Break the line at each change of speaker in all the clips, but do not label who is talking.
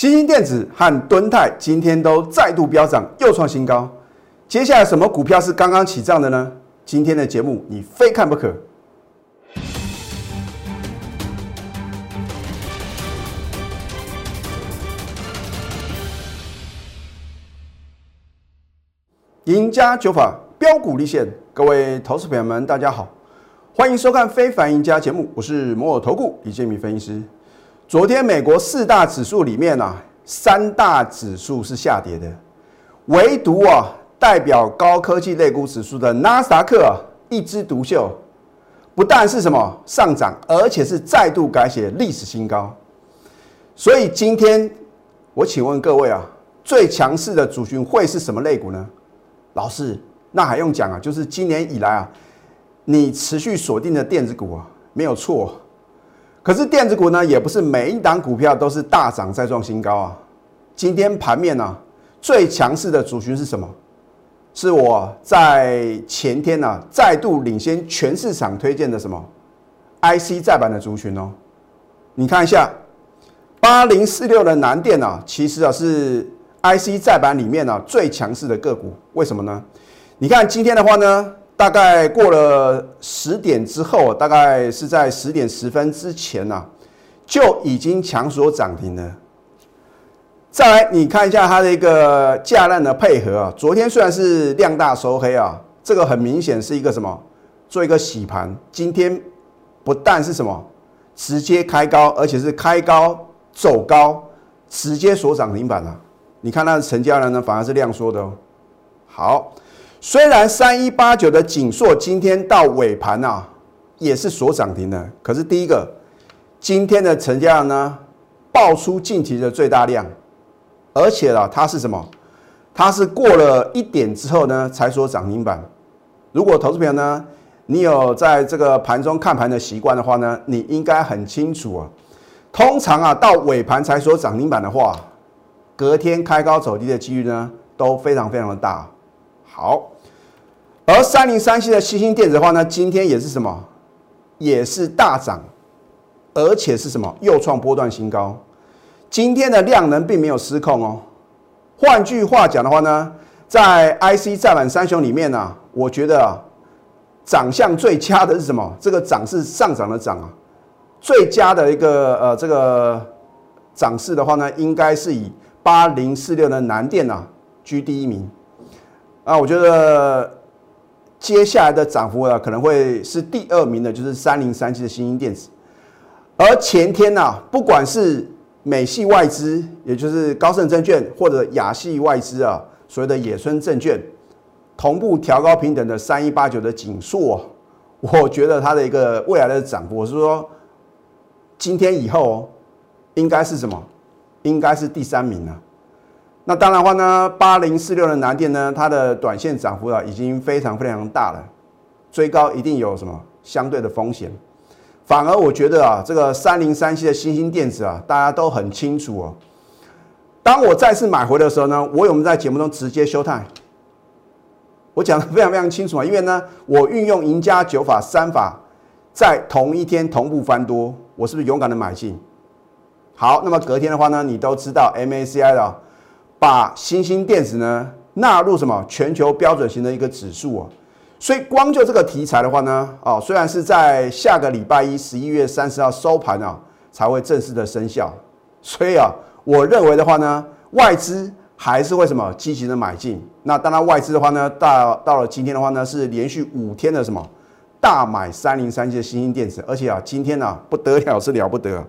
新兴电子和敦泰今天都再度飙涨，又创新高。接下来什么股票是刚刚起涨的呢？今天的节目你非看不可。赢家九法标股立现，各位投资朋友们，大家好，欢迎收看《非凡赢家》节目，我是摩尔投顾李建民分析师。昨天美国四大指数里面啊，三大指数是下跌的，唯独啊代表高科技类股指数的纳斯达克啊一枝独秀，不但是什么上涨，而且是再度改写历史新高。所以今天我请问各位啊，最强势的主群会是什么类股呢？老师，那还用讲啊？就是今年以来啊，你持续锁定的电子股啊，没有错。可是电子股呢，也不是每一档股票都是大涨再创新高啊。今天盘面呢，最强势的主群是什么？是我在前天呢，再度领先全市场推荐的什么 IC 再版的族群哦。你看一下，八零四六的南电啊，其实啊是。IC 再版里面呢最强势的个股，为什么呢？你看今天的话呢，大概过了十点之后，大概是在十点十分之前呢，就已经强所涨停了。再来，你看一下它的一个价量的配合啊，昨天虽然是量大收黑啊，这个很明显是一个什么？做一个洗盘。今天不但是什么直接开高，而且是开高走高，直接锁涨停板了。你看它的成交量呢，反而是量缩的哦。好，虽然三一八九的锦硕今天到尾盘啊，也是锁涨停的，可是第一个，今天的成交量呢，爆出近期的最大量，而且啊，它是什么？它是过了一点之后呢，才锁涨停板。如果投资朋友呢，你有在这个盘中看盘的习惯的话呢，你应该很清楚啊。通常啊，到尾盘才锁涨停板的话。隔天开高走低的几率呢，都非常非常的大。好，而三零三七的新兴电子的话呢，今天也是什么，也是大涨，而且是什么，又创波段新高。今天的量能并没有失控哦。换句话讲的话呢，在 IC 再版三雄里面呢，我觉得啊，长相最佳的是什么？这个涨是上涨的涨啊，最佳的一个呃这个涨势的话呢，应该是以。八零四六的南电啊，居第一名啊，我觉得接下来的涨幅啊，可能会是第二名的，就是三零三七的新兴电子。而前天呢，不管是美系外资，也就是高盛证券，或者亚系外资啊，所谓的野村证券，同步调高平等的三一八九的锦硕，我觉得它的一个未来的涨幅，我是说今天以后应该是什么？应该是第三名了。那当然话呢，八零四六的南电呢，它的短线涨幅啊，已经非常非常大了，追高一定有什么相对的风险。反而我觉得啊，这个三零三七的新兴电子啊，大家都很清楚哦。当我再次买回的时候呢，我有没有在节目中直接休态？我讲的非常非常清楚啊，因为呢，我运用赢家九法三法，在同一天同步翻多，我是不是勇敢的买进？好，那么隔天的话呢，你都知道 MACI 的把新兴电子呢纳入什么全球标准型的一个指数啊，所以光就这个题材的话呢，哦，虽然是在下个礼拜一十一月三十号收盘啊才会正式的生效，所以啊，我认为的话呢，外资还是会什么积极的买进。那当然外资的话呢，到到了今天的话呢，是连续五天的什么大买三零三七的新兴电子，而且啊，今天呢不得了是了不得。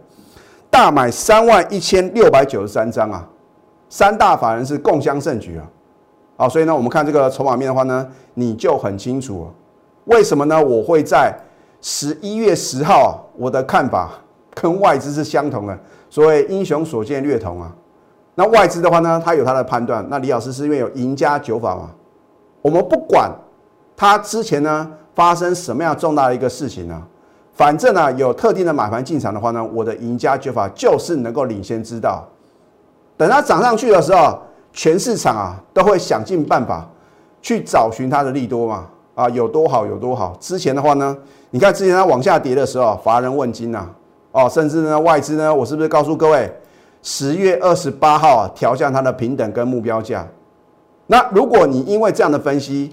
大买三万一千六百九十三张啊，三大法人是共襄盛举啊，好，所以呢，我们看这个筹码面的话呢，你就很清楚，为什么呢？我会在十一月十号，我的看法跟外资是相同的，所谓英雄所见略同啊。那外资的话呢，他有他的判断，那李老师是因为有赢家九法嘛，我们不管他之前呢发生什么样重大的一个事情呢？反正呢，有特定的买盘进场的话呢，我的赢家绝法就是能够领先知道。等它涨上去的时候，全市场啊都会想尽办法去找寻它的利多嘛。啊，有多好有多好。之前的话呢，你看之前它往下跌的时候，乏人问津呐。哦，甚至呢外资呢，我是不是告诉各位，十月二十八号啊调降它的平等跟目标价。那如果你因为这样的分析，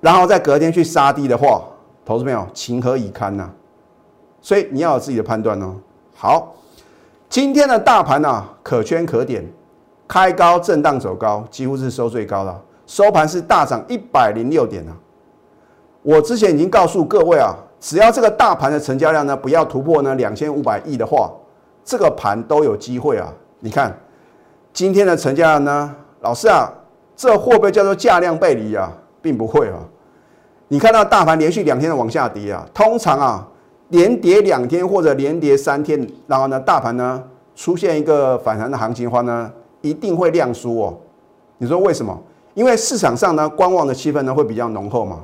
然后在隔天去杀低的话，投资朋友情何以堪呢？所以你要有自己的判断哦。好，今天的大盘呢可圈可点，开高震荡走高，几乎是收最高了，收盘是大涨一百零六点啊。我之前已经告诉各位啊，只要这个大盘的成交量呢不要突破呢两千五百亿的话，这个盘都有机会啊。你看今天的成交量呢，老师啊，这会不会叫做价量背离啊？并不会啊。你看到大盘连续两天的往下跌啊，通常啊连跌两天或者连跌三天，然后呢大盘呢出现一个反弹的行情的话呢，一定会量缩哦。你说为什么？因为市场上呢观望的气氛呢会比较浓厚嘛。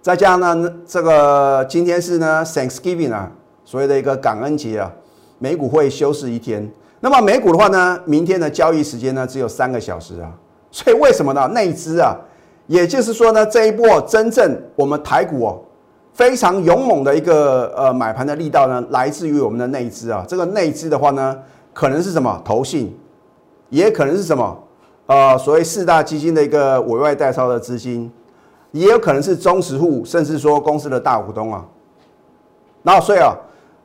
再加上呢，这个今天是呢 Thanksgiving 啊，所谓的一个感恩节啊，美股会休市一天。那么美股的话呢，明天的交易时间呢只有三个小时啊，所以为什么呢？内资啊，也就是说呢，这一波真正我们台股哦非常勇猛的一个呃买盘的力道呢，来自于我们的内资啊。这个内资的话呢，可能是什么投信，也可能是什么呃所谓四大基金的一个委外代操的资金。也有可能是中实户，甚至说公司的大股东啊。然后所以啊，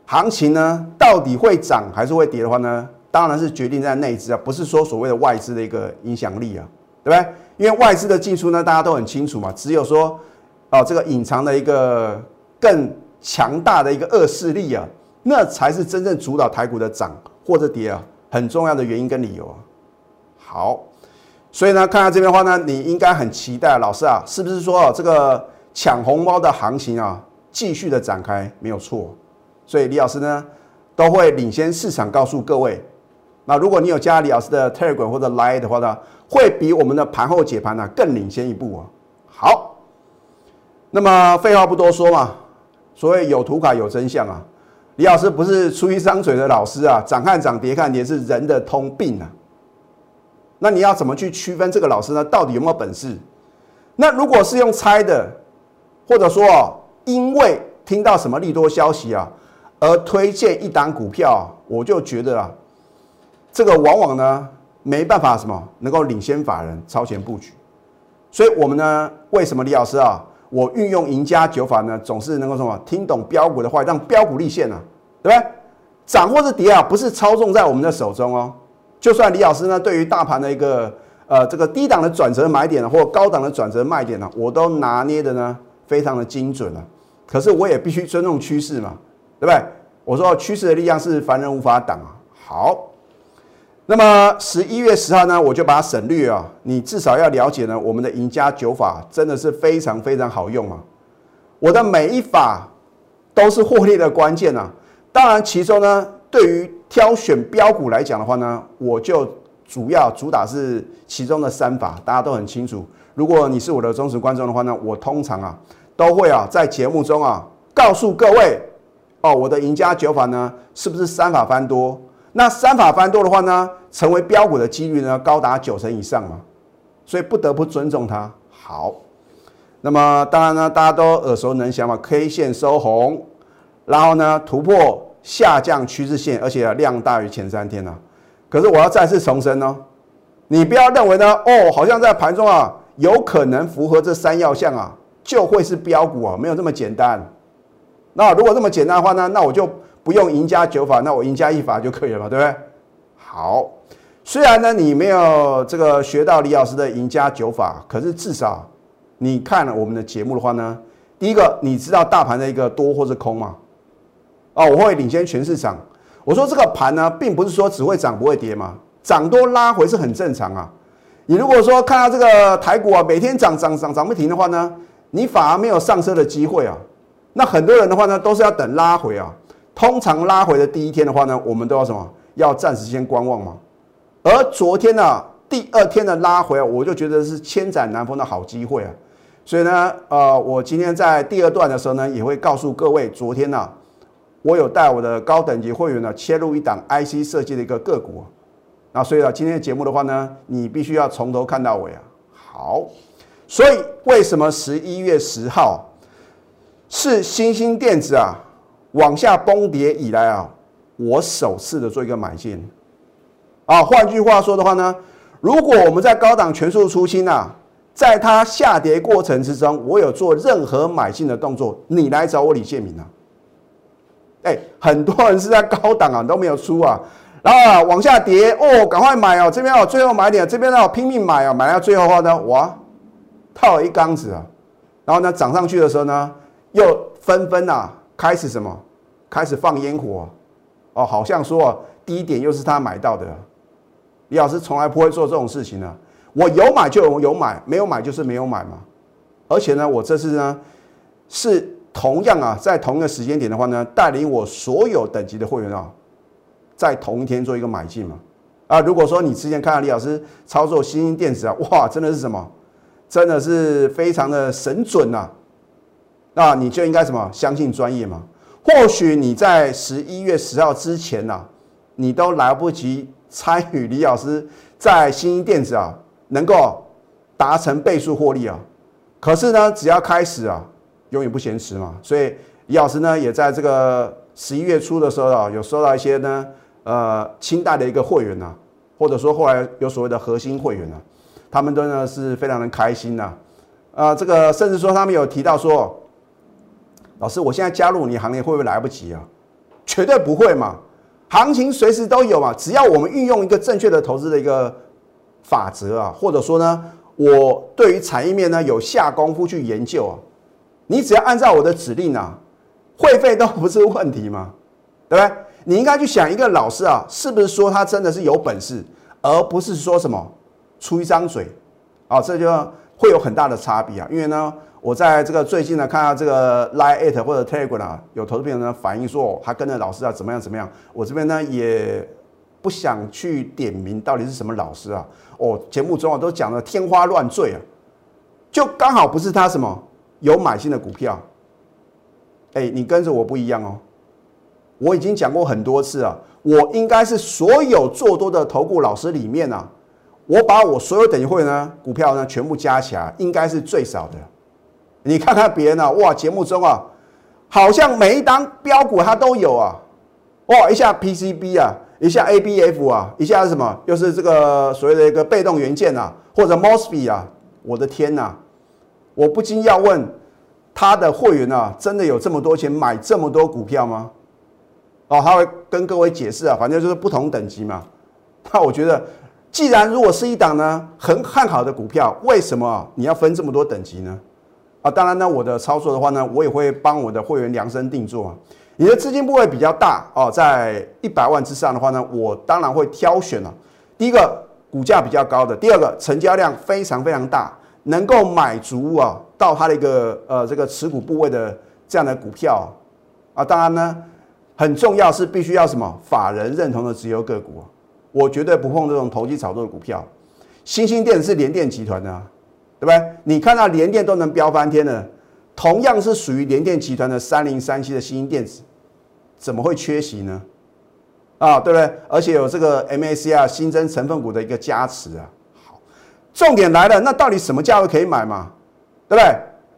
行情呢到底会涨还是会跌的话呢，当然是决定在内资啊，不是说所谓的外资的一个影响力啊，对不对？因为外资的进出呢，大家都很清楚嘛，只有说哦这个隐藏的一个更强大的一个恶势力啊，那才是真正主导台股的涨或者跌啊很重要的原因跟理由啊。好。所以呢，看到这边的话呢，你应该很期待老师啊，是不是说这个抢红包的行情啊，继续的展开没有错？所以李老师呢，都会领先市场告诉各位。那如果你有加李老师的 Telegram 或者 Line 的话呢，会比我们的盘后解盘呢更领先一步啊。那么废话不多说嘛，所谓有图卡有真相啊。李老师不是出一张嘴的老师啊，涨看涨，跌看跌是人的通病啊。那你要怎么去区分这个老师呢？到底有没有本事？那如果是用猜的，或者说，因为听到什么利多消息啊，而推荐一档股票，我就觉得啊，这个往往呢没办法什么能够领先法人超前布局。所以，我们呢，为什么李老师啊，我运用赢家九法呢，总是能够什么听懂标股的话，让标股立现啊，对不对？涨或是跌啊，不是操纵在我们的手中哦。就算李老师呢，对于大盘的一个呃这个低档的转折买点呢，或高档的转折卖点呢，我都拿捏的呢非常的精准了。可是我也必须尊重趋势嘛，对不对？我说趋势的力量是凡人无法挡啊。好，那么十一月十号呢，我就把它省略啊。你至少要了解呢，我们的赢家九法真的是非常非常好用啊。我的每一法都是获利的关键啊。当然，其中呢，对于挑选标股来讲的话呢，我就主要主打是其中的三法，大家都很清楚。如果你是我的忠实观众的话呢，我通常啊都会啊在节目中啊告诉各位哦，我的赢家九法呢是不是三法翻多？那三法翻多的话呢，成为标股的几率呢高达九成以上嘛，所以不得不尊重它。好，那么当然呢，大家都耳熟能详嘛，K 线收红，然后呢突破。下降趋势线，而且量大于前三天呢。可是我要再次重申哦，你不要认为呢，哦，好像在盘中啊，有可能符合这三要项啊，就会是标股啊，没有这么简单。那如果这么简单的话呢，那我就不用赢家九法，那我赢家一法就可以了嘛，对不对？好，虽然呢你没有这个学到李老师的赢家九法，可是至少你看了我们的节目的话呢，第一个你知道大盘的一个多或是空嘛？哦，我会领先全市场。我说这个盘呢，并不是说只会涨不会跌嘛，涨多拉回是很正常啊。你如果说看到这个台股啊，每天涨涨涨涨不停的话呢，你反而没有上车的机会啊。那很多人的话呢，都是要等拉回啊。通常拉回的第一天的话呢，我们都要什么？要暂时先观望嘛。而昨天呢，第二天的拉回，我就觉得是千载难逢的好机会啊。所以呢，呃，我今天在第二段的时候呢，也会告诉各位，昨天呢。我有带我的高等级会员呢切入一档 IC 设计的一个个股，那所以啊，今天的节目的话呢，你必须要从头看到尾啊。好，所以为什么十一月十号是新兴电子啊往下崩跌以来啊我首次的做一个买进。啊，换句话说的话呢，如果我们在高档全数出清啊，在它下跌过程之中，我有做任何买进的动作，你来找我李建明啊。哎，很多人是在高档啊都没有出啊，然后啊往下跌哦，赶快买哦，这边哦最后买点，这边呢拼命买啊，买到最后的话呢，哇，套了一缸子啊，然后呢涨上去的时候呢，又纷纷啊开始什么，开始放烟火哦，好像说低点又是他买到的。李老师从来不会做这种事情的，我有买就有买，没有买就是没有买嘛。而且呢，我这次呢是同样啊，在同一个时间点的话呢，带领我所有等级的会员啊，在同一天做一个买进嘛。啊，如果说你之前看到李老师操作新兴电子啊，哇，真的是什么？真的是非常的神准呐。那你就应该什么？相信专业嘛。或许你在十一月十号之前呐，你都来不及。参与李老师在新一电子啊，能够达成倍数获利啊，可是呢，只要开始啊，永远不嫌迟嘛。所以李老师呢，也在这个十一月初的时候啊，有收到一些呢，呃，清代的一个会员呐，或者说后来有所谓的核心会员啊，他们都呢是非常的开心呐，啊，这个甚至说他们有提到说，老师，我现在加入你行业会不会来不及啊？绝对不会嘛。行情随时都有嘛，只要我们运用一个正确的投资的一个法则啊，或者说呢，我对于产业面呢有下功夫去研究啊，你只要按照我的指令啊，会费都不是问题嘛，对不对？你应该去想一个老师啊，是不是说他真的是有本事，而不是说什么出一张嘴啊，这就会有很大的差别啊，因为呢。我在这个最近呢，看到这个 Line It 或者 Telegram 啊，有投资朋友呢反映说，他跟着老师啊怎么样怎么样。我这边呢也不想去点名到底是什么老师啊。哦，节目中啊都讲的天花乱坠啊，就刚好不是他什么有买新的股票。哎，你跟着我不一样哦。我已经讲过很多次啊，我应该是所有做多的投顾老师里面啊，我把我所有等级会呢股票呢全部加起来，应该是最少的。你看看别人啊，哇，节目中啊，好像每一档标股它都有啊，哇，一下 PCB 啊，一下 ABF 啊，一下是什么？又是这个所谓的一个被动元件啊，或者 MOSFET 啊，我的天呐，我不禁要问，他的会员啊，真的有这么多钱买这么多股票吗？哦，他会跟各位解释啊，反正就是不同等级嘛。那我觉得，既然如果是一档呢很看好的股票，为什么你要分这么多等级呢？啊，当然呢，我的操作的话呢，我也会帮我的会员量身定做啊。你的资金部位比较大哦，在一百万之上的话呢，我当然会挑选了。第一个股价比较高的，第二个成交量非常非常大，能够买足啊到它的一个呃这个持股部位的这样的股票啊。当然呢，很重要是必须要什么法人认同的直由个股，我绝对不碰这种投机炒作的股票。新兴电是联电集团的。对不对？你看到联电都能飙翻天了，同样是属于联电集团的三零三七的新兴电子，怎么会缺席呢？啊，对不对？而且有这个 MACR 新增成分股的一个加持啊。好，重点来了，那到底什么价位可以买嘛？对不对？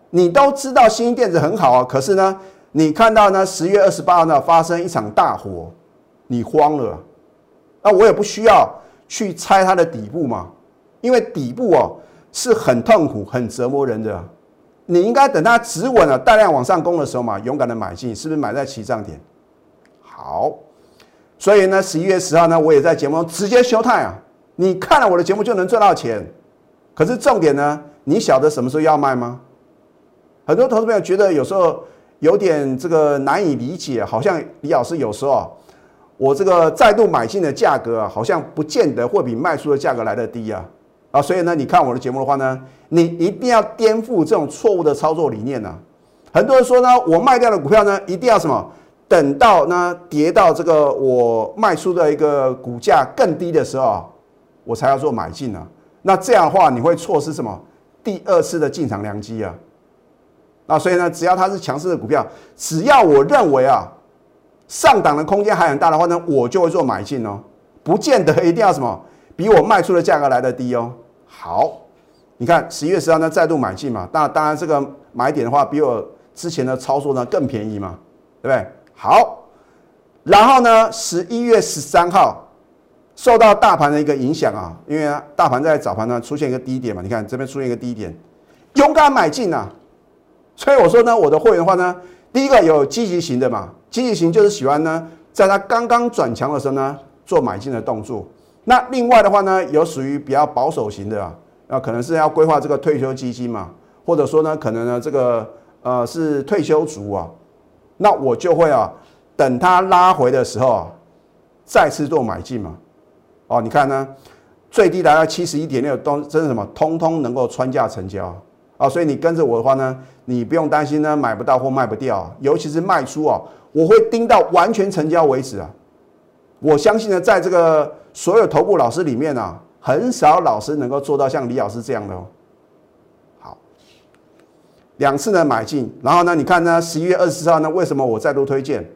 你都知道新兴电子很好啊，可是呢，你看到呢十月二十八号呢发生一场大火，你慌了。那我也不需要去猜它的底部嘛，因为底部哦。是很痛苦、很折磨人的。你应该等它止稳了、大量往上攻的时候嘛，勇敢的买进，是不是买在起涨点？好，所以呢，十一月十号呢，我也在节目中直接休态啊。你看了我的节目就能赚到钱，可是重点呢，你晓得什么时候要卖吗？很多投资朋友觉得有时候有点这个难以理解，好像李老师有时候啊，我这个再度买进的价格啊，好像不见得会比卖出的价格来的低啊。啊，所以呢，你看我的节目的话呢，你一定要颠覆这种错误的操作理念呢。很多人说呢，我卖掉的股票呢，一定要什么？等到呢跌到这个我卖出的一个股价更低的时候，我才要做买进呢。那这样的话，你会错失什么？第二次的进场良机啊。那所以呢，只要它是强势的股票，只要我认为啊，上档的空间还很大的话呢，我就会做买进哦。不见得一定要什么，比我卖出的价格来的低哦。好，你看十一月十号呢再度买进嘛，那当然这个买点的话比我之前的操作呢更便宜嘛，对不对？好，然后呢，十一月十三号受到大盘的一个影响啊，因为大盘在早盘呢出现一个低点嘛，你看这边出现一个低点，勇敢买进啊。所以我说呢，我的会员的话呢，第一个有积极型的嘛，积极型就是喜欢呢，在它刚刚转强的时候呢做买进的动作。那另外的话呢，有属于比较保守型的啊，那可能是要规划这个退休基金嘛，或者说呢，可能呢这个呃是退休族啊，那我就会啊等它拉回的时候啊，再次做买进嘛。哦，你看呢，最低来到七十一点六，都真是什么，通通能够穿价成交啊。所以你跟着我的话呢，你不用担心呢买不到或卖不掉，尤其是卖出啊，我会盯到完全成交为止啊。我相信呢，在这个所有头部老师里面啊，很少老师能够做到像李老师这样的哦。好，两次呢买进，然后呢，你看呢，十一月二十四号呢，为什么我再度推荐？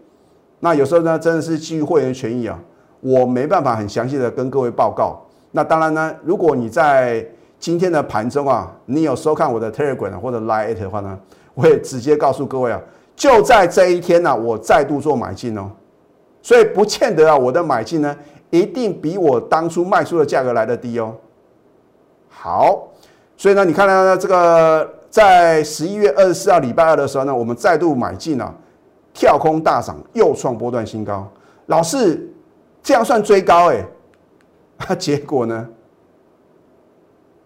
那有时候呢，真的是基于会员权益啊，我没办法很详细的跟各位报告。那当然呢，如果你在今天的盘中啊，你有收看我的 Telegram 或者 Line 的话呢，我会直接告诉各位啊，就在这一天呢，我再度做买进哦。所以不见得啊，我的买进呢，一定比我当初卖出的价格来的低哦。好，所以呢，你看到呢，这个在十一月二十四号礼拜二的时候呢，我们再度买进了，跳空大涨，又创波段新高。老师，这样算追高哎？啊，结果呢？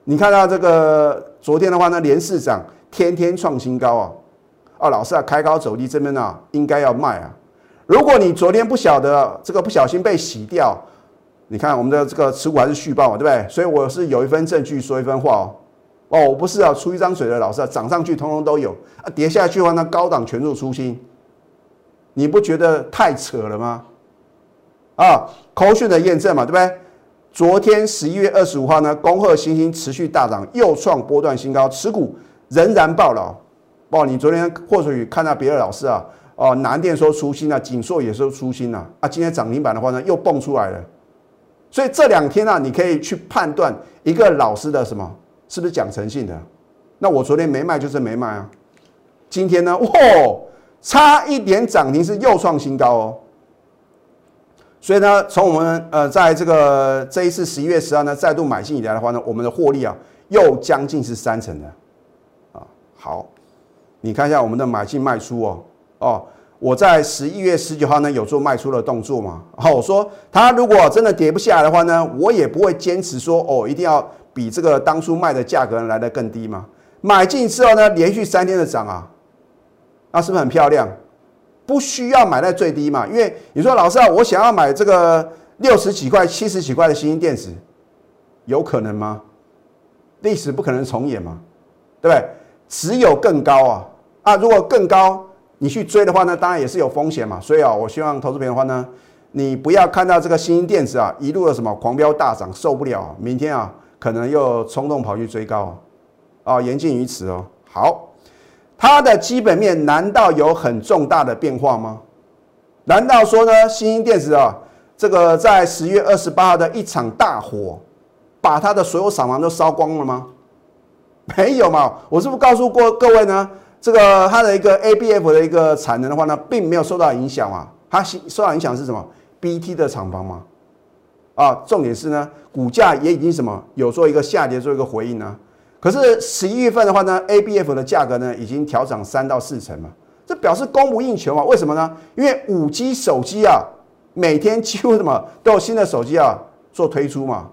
你看到这个昨天的话呢，连市涨，天天创新高啊！啊，老师啊，开高走低这边呢，应该要卖啊。如果你昨天不晓得这个不小心被洗掉，你看我们的这个持股还是续报嘛，对不对？所以我是有一份证据说一分话哦。哦，我不是啊，出一张嘴的老师啊，涨上去通通都有啊，跌下去的话那高档全数出清，你不觉得太扯了吗？啊，口讯的验证嘛，对不对？昨天十一月二十五号呢，恭贺星星持续大涨，又创波段新高，持股仍然爆了。哦，你昨天或许看到别的老师啊。哦，南电说出新了，锦硕也说出新了啊。今天涨停板的话呢，又蹦出来了。所以这两天呢，你可以去判断一个老师的什么是不是讲诚信的。那我昨天没卖就是没卖啊。今天呢，哇，差一点涨停是又创新高哦。所以呢，从我们呃在这个这一次十一月十二呢再度买进以来的话呢，我们的获利啊又将近是三成的啊。好，你看一下我们的买进卖出哦。哦，我在十一月十九号呢有做卖出的动作嘛？好，我说它如果真的跌不下来的话呢，我也不会坚持说哦，一定要比这个当初卖的价格来的更低嘛。买进之后呢，连续三天的涨啊，那是不是很漂亮？不需要买在最低嘛？因为你说老师啊，我想要买这个六十几块、七十几块的新兴电子，有可能吗？历史不可能重演嘛，对不对？只有更高啊啊！如果更高。你去追的话呢，当然也是有风险嘛。所以啊，我希望投资朋友的话呢，你不要看到这个新兴电子啊一路的什么狂飙大涨，受不了，明天啊可能又冲动跑去追高啊，言尽于此哦。好，它的基本面难道有很重大的变化吗？难道说呢，新兴电子啊这个在十月二十八号的一场大火，把它的所有厂房都烧光了吗？没有嘛，我是不是告诉过各位呢？这个它的一个 ABF 的一个产能的话呢，并没有受到影响嘛？它受到影响是什么？BT 的厂房嘛？啊，重点是呢，股价也已经什么有做一个下跌，做一个回应呢？可是十一月份的话呢，ABF 的价格呢已经调涨三到四成嘛，这表示供不应求嘛？为什么呢？因为五 G 手机啊，每天几乎什么都有新的手机啊做推出嘛，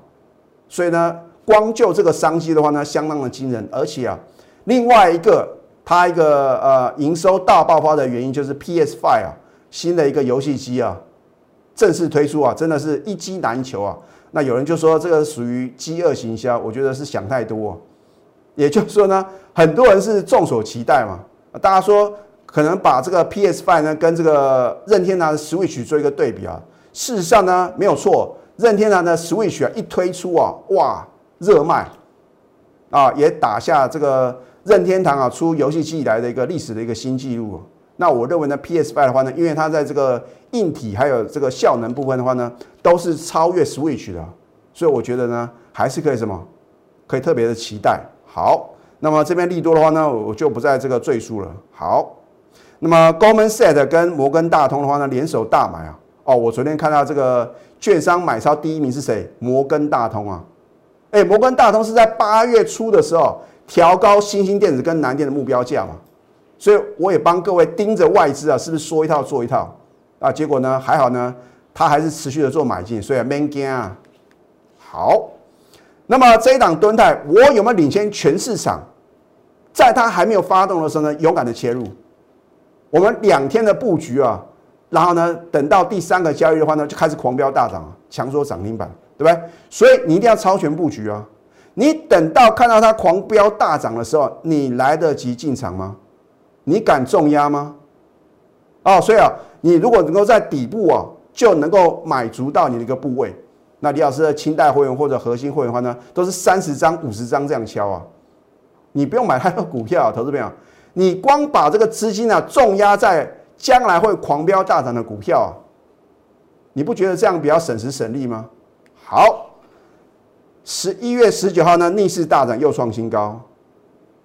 所以呢，光就这个商机的话呢，相当的惊人，而且啊，另外一个。它一个呃营收大爆发的原因就是 PS Five 啊，新的一个游戏机啊正式推出啊，真的是一机难求啊。那有人就说这个属于饥饿行销，我觉得是想太多。也就是说呢，很多人是众所期待嘛。大家说可能把这个 PS Five 呢跟这个任天堂的 Switch 做一个对比啊，事实上呢没有错，任天堂的 Switch 啊一推出啊，哇热卖啊，也打下这个。任天堂啊，出游戏机以来的一个历史的一个新纪录。那我认为呢，PS Five 的话呢，因为它在这个硬体还有这个效能部分的话呢，都是超越 Switch 的，所以我觉得呢，还是可以什么，可以特别的期待。好，那么这边利多的话呢，我就不在这个赘述了。好，那么 Goldman s a t 跟摩根大通的话呢，联手大买啊，哦，我昨天看到这个券商买超第一名是谁？摩根大通啊。哎，摩根大通是在八月初的时候调高新兴电子跟南电的目标价嘛，所以我也帮各位盯着外资啊，是不是说一套做一套啊？结果呢，还好呢，它还是持续的做买进，所以 man gain 啊。好，那么这一档蹲泰，我有没有领先全市场？在它还没有发动的时候呢，勇敢的切入。我们两天的布局啊，然后呢，等到第三个交易的话呢，就开始狂飙大涨啊，强说涨停板。对不对？所以你一定要超前布局啊！你等到看到它狂飙大涨的时候，你来得及进场吗？你敢重压吗？哦，所以啊，你如果能够在底部啊，就能够买足到你的一个部位。那李老师的清代会员或者核心会员的话呢，都是三十张、五十张这样敲啊。你不用买太多股票，投资朋友，你光把这个资金啊重压在将来会狂飙大涨的股票啊，你不觉得这样比较省时省力吗？好，十一月十九号呢，逆势大涨又创新高。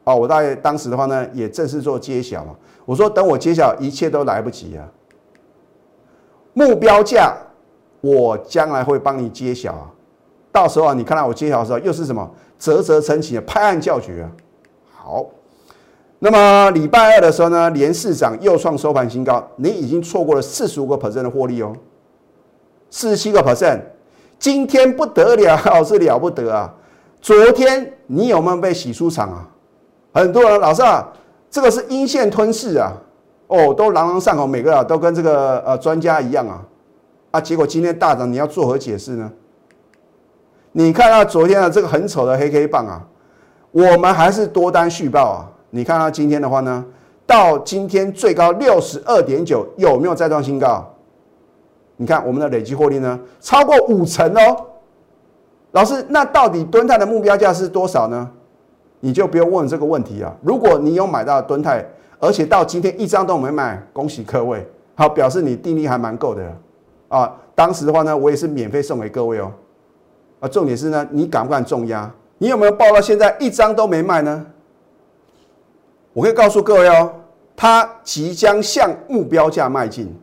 哦，我在当时的话呢，也正式做揭晓嘛。我说等我揭晓，一切都来不及啊。目标价，我将来会帮你揭晓啊。到时候啊，你看到我揭晓的时候，又是什么？啧啧称奇的拍案叫绝啊。好，那么礼拜二的时候呢，连市涨又创收盘新高，你已经错过了四十五个 percent 的获利哦，四十七个 percent。今天不得了，是了不得啊！昨天你有没有被洗出场啊？很多人老师啊，这个是阴线吞噬啊！哦，都朗朗上口，每个啊都跟这个呃专家一样啊！啊，结果今天大涨，你要作何解释呢？你看到昨天的这个很丑的黑 K 棒啊，我们还是多单续报啊！你看到今天的话呢，到今天最高六十二点九，有没有再创新高？你看我们的累计获利呢，超过五成哦。老师，那到底敦泰的目标价是多少呢？你就不用问这个问题啊。如果你有买到敦泰，而且到今天一张都没买，恭喜各位，好，表示你定力还蛮够的啊。当时的话呢，我也是免费送给各位哦。啊，重点是呢，你敢不敢重压？你有没有报到现在一张都没卖呢？我可以告诉各位哦，它即将向目标价迈进。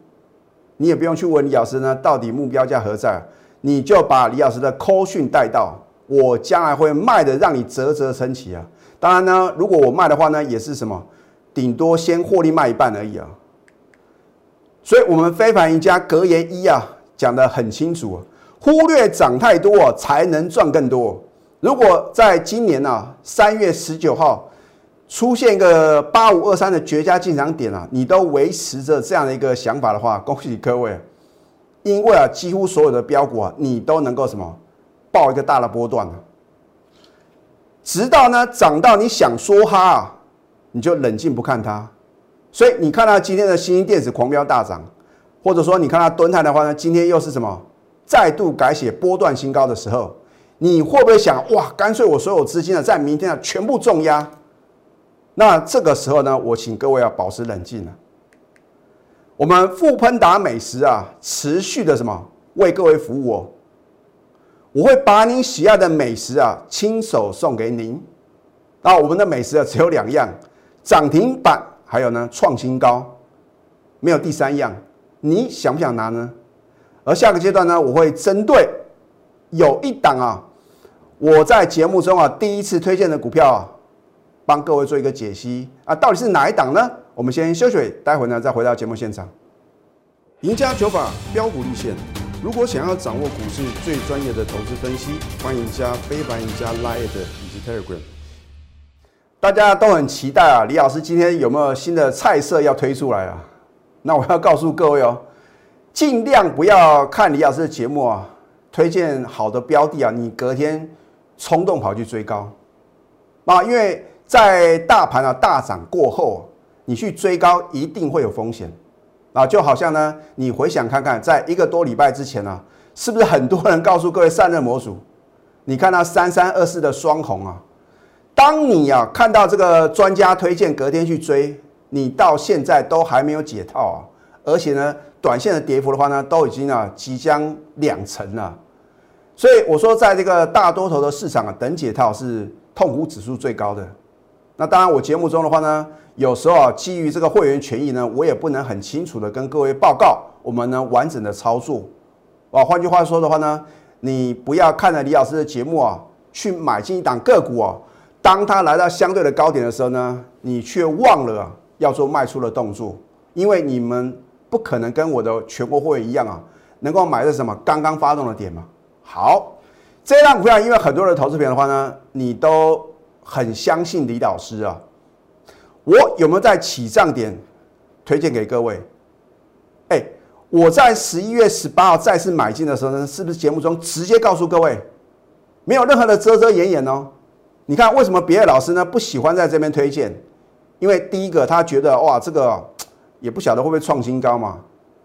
你也不用去问李老师呢，到底目标价何在？你就把李老师的扣讯带到，我将来会卖的，让你啧啧称奇啊！当然呢，如果我卖的话呢，也是什么，顶多先获利卖一半而已啊。所以，我们非凡赢家格言一啊，讲的很清楚，忽略涨太多才能赚更多。如果在今年呢，三月十九号。出现一个八五二三的绝佳进场点啊，你都维持着这样的一个想法的话，恭喜各位，因为啊，几乎所有的标股啊，你都能够什么，报一个大的波段啊，直到呢涨到你想说它啊，你就冷静不看它。所以你看到今天的新兴电子狂飙大涨，或者说你看到蹲泰的话呢，今天又是什么再度改写波段新高的时候，你会不会想哇，干脆我所有资金呢，在明天啊全部重压？那这个时候呢，我请各位要保持冷静了。我们富喷达美食啊，持续的什么为各位服务哦。我会把你喜爱的美食啊，亲手送给您。那我们的美食啊，只有两样：涨停板，还有呢创新高，没有第三样。你想不想拿呢？而下个阶段呢，我会针对有一档啊，我在节目中啊第一次推荐的股票啊。帮各位做一个解析啊，到底是哪一档呢？我们先休息，待会呢再回到节目现场。赢家九法标股立线，如果想要掌握股市最专业的投资分析，欢迎加非凡、赢家 Line 以及 Telegram。大家都很期待啊，李老师今天有没有新的菜色要推出来啊？那我要告诉各位哦，尽量不要看李老师的节目啊，推荐好的标的啊，你隔天冲动跑去追高啊，因为。在大盘啊大涨过后，你去追高一定会有风险啊！就好像呢，你回想看看，在一个多礼拜之前呢，是不是很多人告诉各位散热模组？你看那三三二四的双红啊，当你啊看到这个专家推荐隔天去追，你到现在都还没有解套啊！而且呢，短线的跌幅的话呢，都已经啊即将两成了。所以我说，在这个大多头的市场啊，等解套是痛苦指数最高的。那当然，我节目中的话呢，有时候啊，基于这个会员权益呢，我也不能很清楚的跟各位报告我们呢完整的操作。啊，换句话说的话呢，你不要看了李老师的节目啊，去买进一档个股啊，当它来到相对的高点的时候呢，你却忘了要做卖出的动作，因为你们不可能跟我的全国会员一样啊，能够买在什么刚刚发动的点嘛。好。这张股票，因为很多的投资品的话呢，你都很相信李老师啊。我有没有在起涨点推荐给各位？哎，我在十一月十八号再次买进的时候呢，是不是节目中直接告诉各位，没有任何的遮遮掩掩哦？你看为什么别的老师呢不喜欢在这边推荐？因为第一个他觉得哇，这个也不晓得会不会创新高嘛。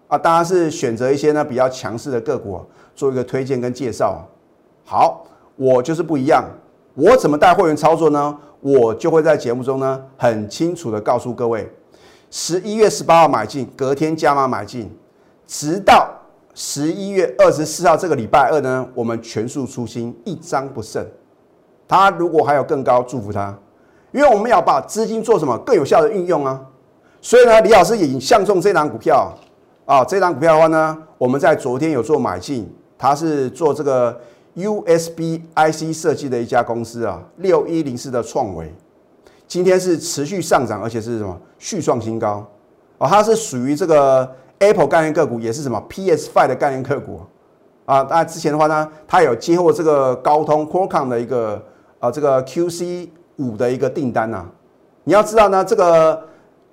啊，当然是选择一些呢比较强势的个股做一个推荐跟介绍。好，我就是不一样。我怎么带会员操作呢？我就会在节目中呢，很清楚的告诉各位，十一月十八号买进，隔天加码买进，直到十一月二十四号这个礼拜二呢，我们全数出清，一张不剩。他如果还有更高，祝福他，因为我们要把资金做什么更有效的运用啊。所以呢，李老师已经相中这张股票啊，这张股票的话呢，我们在昨天有做买进，它是做这个。USB IC 设计的一家公司啊，六一零四的创维，今天是持续上涨，而且是什么续创新高啊？它是属于这个 Apple 概念个股，也是什么 PS Five 的概念个股啊？那之前的话呢，它有接获这个高通 Qualcomm 的一个啊这个 QC 五的一个订单呐。你要知道呢，这个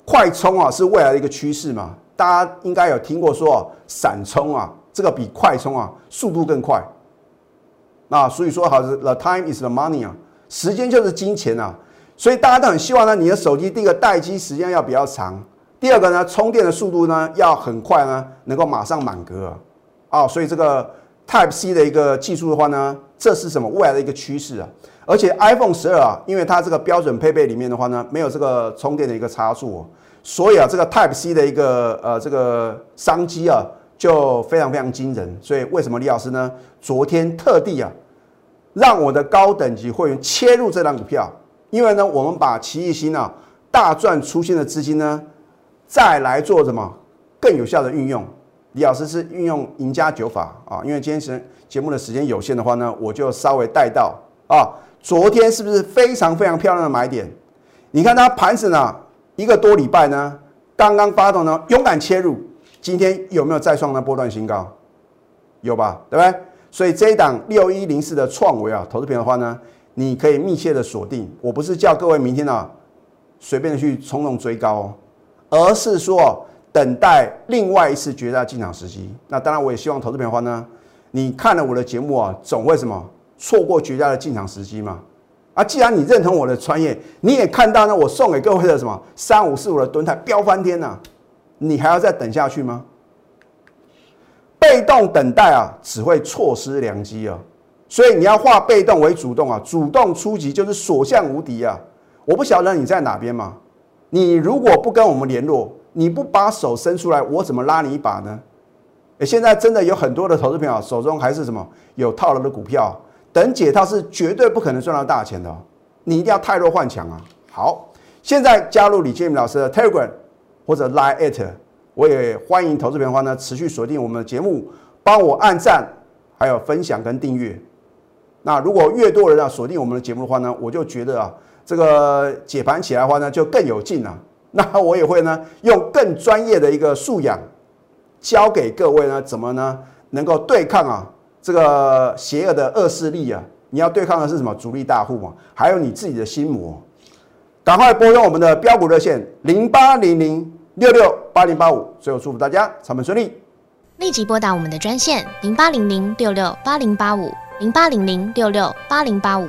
快充啊是未来的一个趋势嘛，大家应该有听过说闪充啊，这个比快充啊速度更快。啊，所以说好是 the time is the money 啊，时间就是金钱啊，所以大家都很希望呢，你的手机第一个待机时间要比较长，第二个呢，充电的速度呢要很快呢，能够马上满格啊，所以这个 Type C 的一个技术的话呢，这是什么未来的一个趋势啊？而且 iPhone 十二啊，因为它这个标准配备里面的话呢，没有这个充电的一个插座，所以啊，这个 Type C 的一个呃这个商机啊。就非常非常惊人，所以为什么李老师呢？昨天特地啊，让我的高等级会员切入这张股票，因为呢，我们把奇异星啊大赚出现的资金呢，再来做什么更有效的运用。李老师是运用赢家九法啊，因为今天时节目的时间有限的话呢，我就稍微带到啊，昨天是不是非常非常漂亮的买点？你看它盘整啊一个多礼拜呢，刚刚发动呢，勇敢切入。今天有没有再创那波段新高？有吧，对不对？所以这一档六一零四的创维啊，投资品的话呢，你可以密切的锁定。我不是叫各位明天啊随便的去冲动追高，而是说等待另外一次绝佳进场时机。那当然，我也希望投资品的话呢，你看了我的节目啊，总会什么错过绝佳的进场时机嘛？啊，既然你认同我的专业，你也看到呢，我送给各位的什么三五四五的吨泰飙翻天呐！你还要再等下去吗？被动等待啊，只会错失良机啊！所以你要化被动为主动啊，主动出击就是所向无敌啊！我不晓得你在哪边嘛？你如果不跟我们联络，你不把手伸出来，我怎么拉你一把呢？哎，现在真的有很多的投资朋友手中还是什么有套牢的股票，等解套是绝对不可能赚到大钱的，你一定要太弱换强啊！好，现在加入李建明老师的 Telegram。或者 Line at，我也欢迎投资朋友的话呢，持续锁定我们的节目，帮我按赞，还有分享跟订阅。那如果越多人啊锁定我们的节目的话呢，我就觉得啊，这个解盘起来的话呢，就更有劲了。那我也会呢，用更专业的一个素养，教给各位呢，怎么呢，能够对抗啊这个邪恶的恶势力啊。你要对抗的是什么？主力大户嘛，还有你自己的心魔。赶快拨通我们的标股热线零八零零六六八零八五，最后祝福大家操盘顺利。
立即拨打我们的专线零八零零六六八零八五零八零零六六八零八五